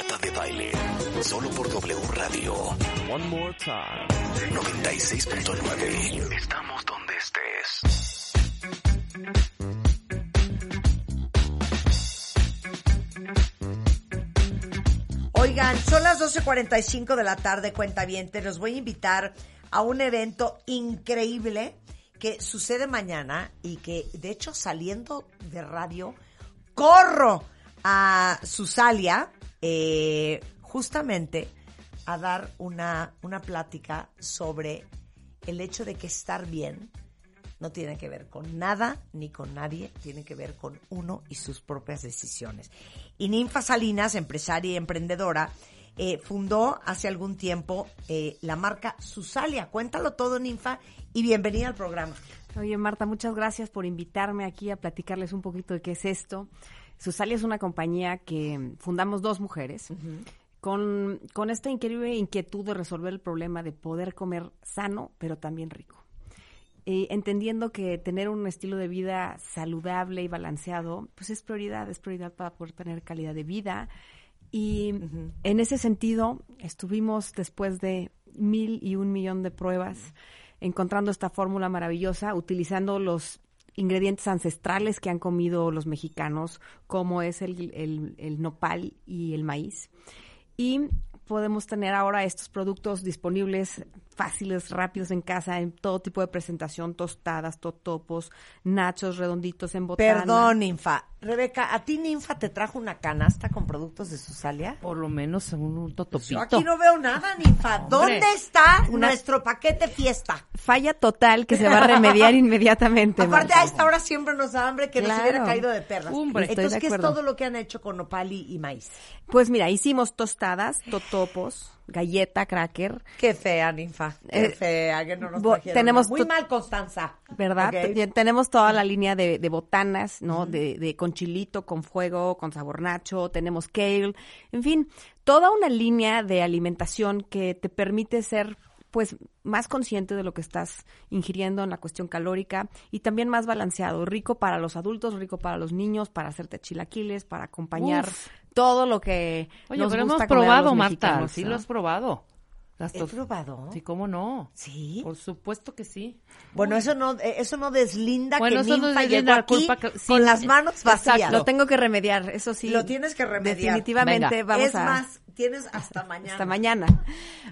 Marta de Baile. Solo por W Radio. One more time. 96.9. Estamos donde estés. Oigan, son las 12.45 de la tarde, cuenta bien. Los voy a invitar a un evento increíble que sucede mañana y que, de hecho, saliendo de radio, corro a Susalia eh, justamente a dar una, una plática sobre el hecho de que estar bien no tiene que ver con nada ni con nadie, tiene que ver con uno y sus propias decisiones. Y Ninfa Salinas, empresaria y emprendedora, eh, fundó hace algún tiempo eh, la marca Susalia. Cuéntalo todo, Ninfa, y bienvenida al programa. Oye, Marta, muchas gracias por invitarme aquí a platicarles un poquito de qué es esto. Susalia es una compañía que fundamos dos mujeres. Con, con esta increíble inquietud de resolver el problema de poder comer sano, pero también rico. Eh, entendiendo que tener un estilo de vida saludable y balanceado, pues es prioridad, es prioridad para poder tener calidad de vida. Y en ese sentido, estuvimos después de mil y un millón de pruebas encontrando esta fórmula maravillosa, utilizando los ingredientes ancestrales que han comido los mexicanos, como es el, el, el nopal y el maíz. Y podemos tener ahora estos productos disponibles fáciles, rápidos en casa, en todo tipo de presentación, tostadas, totopos, nachos redonditos en botana. Perdón, Ninfa. Rebeca, ¿a ti Ninfa te trajo una canasta con productos de Susalia? Por lo menos un, un totopito. Yo aquí no veo nada, Ninfa. ¿Dónde está nuestro paquete fiesta? Falla total que se va a remediar inmediatamente. Aparte, Marta. a esta hora siempre nos da hambre que nos hubiera caído de perlas. Hombre, Entonces, ¿qué es todo lo que han hecho con nopal y, y maíz? Pues mira, hicimos tostadas, totopos, galleta, cracker, Qué fea, Ninfa. Qué Eh, fea, que no nos tenemos Muy mal, Constanza. ¿verdad? Tenemos toda la línea de, de botanas, ¿no? de, de con chilito, con fuego, con sabor nacho, tenemos kale, en fin, toda una línea de alimentación que te permite ser pues más consciente de lo que estás ingiriendo en la cuestión calórica y también más balanceado, rico para los adultos, rico para los niños, para hacerte chilaquiles, para acompañar Uf. Todo lo que Oye, nos pero hemos gusta a probado, Marta. Sí, ¿no? lo has probado. Las ¿He probado? Sí, ¿cómo no? Sí. Por supuesto que sí. Bueno, eso no, eh, eso no deslinda Bueno, que eso no Ninfa deslinda llegó la aquí culpa que- sí, con las manos vacías. exacto. Lo tengo que remediar, eso sí. Lo tienes que remediar. Definitivamente Venga. vamos es a... más, tienes hasta mañana. Hasta mañana.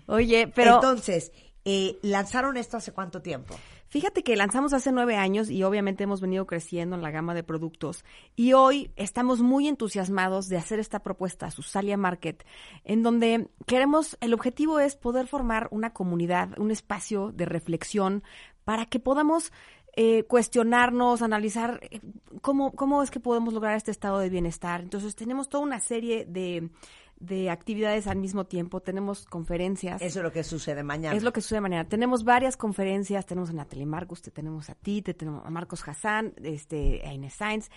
Oye, pero Entonces, eh, ¿lanzaron esto hace cuánto tiempo? Fíjate que lanzamos hace nueve años y obviamente hemos venido creciendo en la gama de productos y hoy estamos muy entusiasmados de hacer esta propuesta Susalia Market, en donde queremos, el objetivo es poder formar una comunidad, un espacio de reflexión para que podamos eh, cuestionarnos, analizar eh, cómo, cómo es que podemos lograr este estado de bienestar. Entonces tenemos toda una serie de, de actividades al mismo tiempo, tenemos conferencias. Eso es lo que sucede mañana. Es lo que sucede mañana. Tenemos varias conferencias, tenemos a Natalie Marcus, te tenemos a ti, te tenemos a Marcos Hassan, este, a Inés Sainz.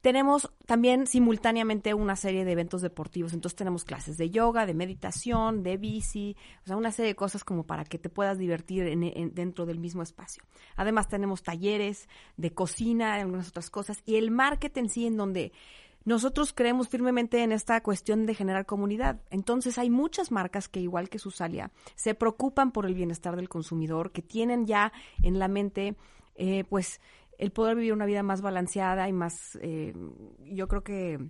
Tenemos también simultáneamente una serie de eventos deportivos. Entonces tenemos clases de yoga, de meditación, de bici, o sea, una serie de cosas como para que te puedas divertir en- en- dentro del mismo espacio. Además tenemos talleres de cocina, algunas otras cosas, y el marketing en sí en donde nosotros creemos firmemente en esta cuestión de generar comunidad. Entonces hay muchas marcas que, igual que Susalia, se preocupan por el bienestar del consumidor, que tienen ya en la mente, eh, pues, el poder vivir una vida más balanceada y más, eh, yo creo que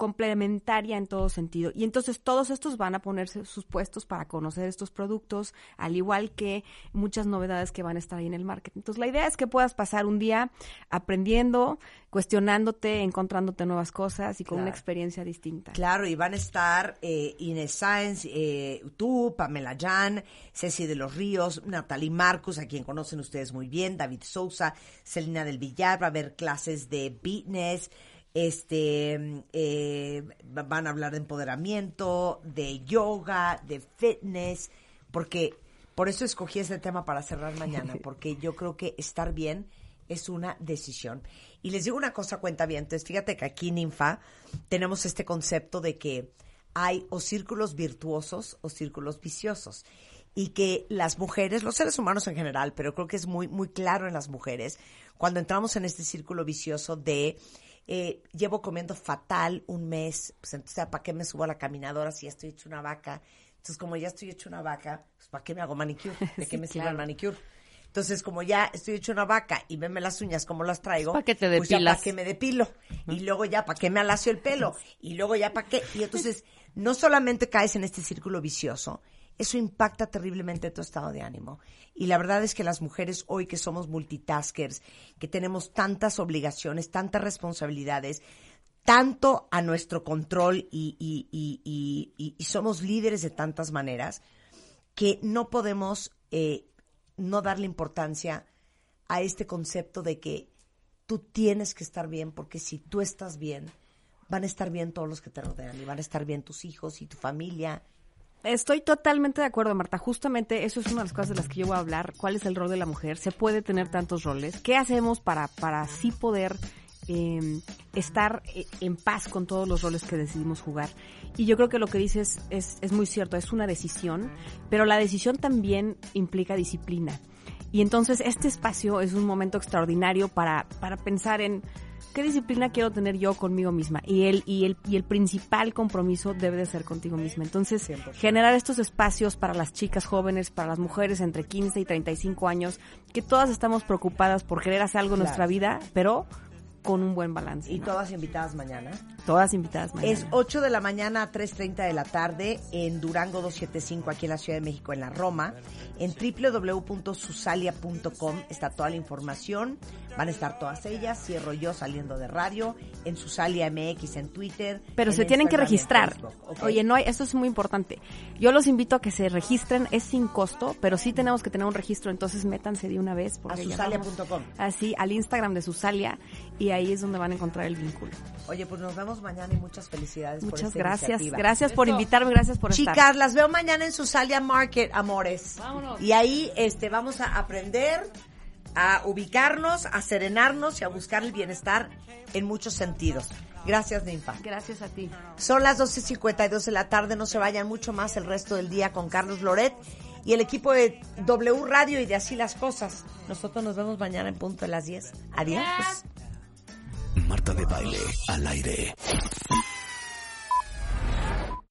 complementaria en todo sentido. Y entonces todos estos van a ponerse sus puestos para conocer estos productos, al igual que muchas novedades que van a estar ahí en el market. Entonces la idea es que puedas pasar un día aprendiendo, cuestionándote, encontrándote nuevas cosas y con una experiencia distinta. Claro, y van a estar eh, Inés Sáenz, eh, tú, Pamela Jan, Ceci de los Ríos, Natalie Marcus, a quien conocen ustedes muy bien, David Sousa, Celina del Villar, va a haber clases de fitness, este, eh, van a hablar de empoderamiento, de yoga, de fitness, porque por eso escogí ese tema para cerrar mañana, porque yo creo que estar bien es una decisión. Y les digo una cosa, cuenta bien. Entonces, fíjate que aquí en Infa tenemos este concepto de que hay o círculos virtuosos o círculos viciosos. Y que las mujeres, los seres humanos en general, pero creo que es muy, muy claro en las mujeres, cuando entramos en este círculo vicioso de eh, llevo comiendo fatal un mes, pues entonces, ¿para qué me subo a la caminadora si ya estoy hecho una vaca? Entonces, como ya estoy hecho una vaca, pues ¿para qué me hago manicure? ¿De qué me sirve claro. el manicure? Entonces, como ya estoy hecho una vaca y venme las uñas como las traigo, ¿Pa' qué te pues ya depilas? para qué me depilo. Y luego ya para qué me alacio el pelo. Y luego ya para qué. Y entonces, no solamente caes en este círculo vicioso, eso impacta terriblemente tu estado de ánimo. Y la verdad es que las mujeres hoy que somos multitaskers, que tenemos tantas obligaciones, tantas responsabilidades, tanto a nuestro control y, y- y- y- somos líderes de tantas maneras, que no podemos eh, no darle importancia a este concepto de que tú tienes que estar bien, porque si tú estás bien, van a estar bien todos los que te rodean y van a estar bien tus hijos y tu familia. Estoy totalmente de acuerdo, Marta. Justamente eso es una de las cosas de las que yo voy a hablar. ¿Cuál es el rol de la mujer? ¿Se puede tener tantos roles? ¿Qué hacemos para, para así poder eh, estar eh, en paz con todos los roles que decidimos jugar? Y yo creo que lo que dices es, es muy cierto, es una decisión, pero la decisión también implica disciplina. Y entonces este espacio es un momento extraordinario para, para pensar en qué disciplina quiero tener yo conmigo misma. Y el, y el, y el principal compromiso debe de ser contigo misma. Entonces, 100%. generar estos espacios para las chicas jóvenes, para las mujeres entre 15 y 35 años, que todas estamos preocupadas por querer hacer algo en Claro. nuestra vida, pero con un buen balance. Y ¿no? todas invitadas mañana. Todas invitadas mañana. Es 8 de la mañana a 3.30 de la tarde en Durango 275 aquí en la Ciudad de México, en la Roma. En www.susalia.com está toda la información. Van a estar todas ellas. Cierro yo saliendo de radio. En Susalia MX en Twitter. Pero en se tienen que Instagram registrar. Oye, no hay, esto es muy importante. Yo los invito a que se registren, es sin costo, pero sí tenemos que tener un registro, entonces métanse de una vez. a Porque susalia.com. Así, al Instagram de Susalia, y ahí es donde van a encontrar el vínculo. Oye, pues nos vemos mañana y muchas felicidades por Muchas esta gracias. iniciativa. Gracias por invitarme, gracias por estar. Chicas, las veo mañana en Susalia Market, amores. Vámonos. Y ahí este, vamos a aprender a ubicarnos, a serenarnos y a buscar el bienestar en muchos sentidos. Gracias, Ninfa. Gracias a ti. Son las 12.52 de la tarde, no se vayan mucho más el resto del día con Carlos Loret y el equipo de W Radio y de Así las Cosas. Nosotros nos vemos mañana en punto de las 10. Adiós. Marta de baile al aire.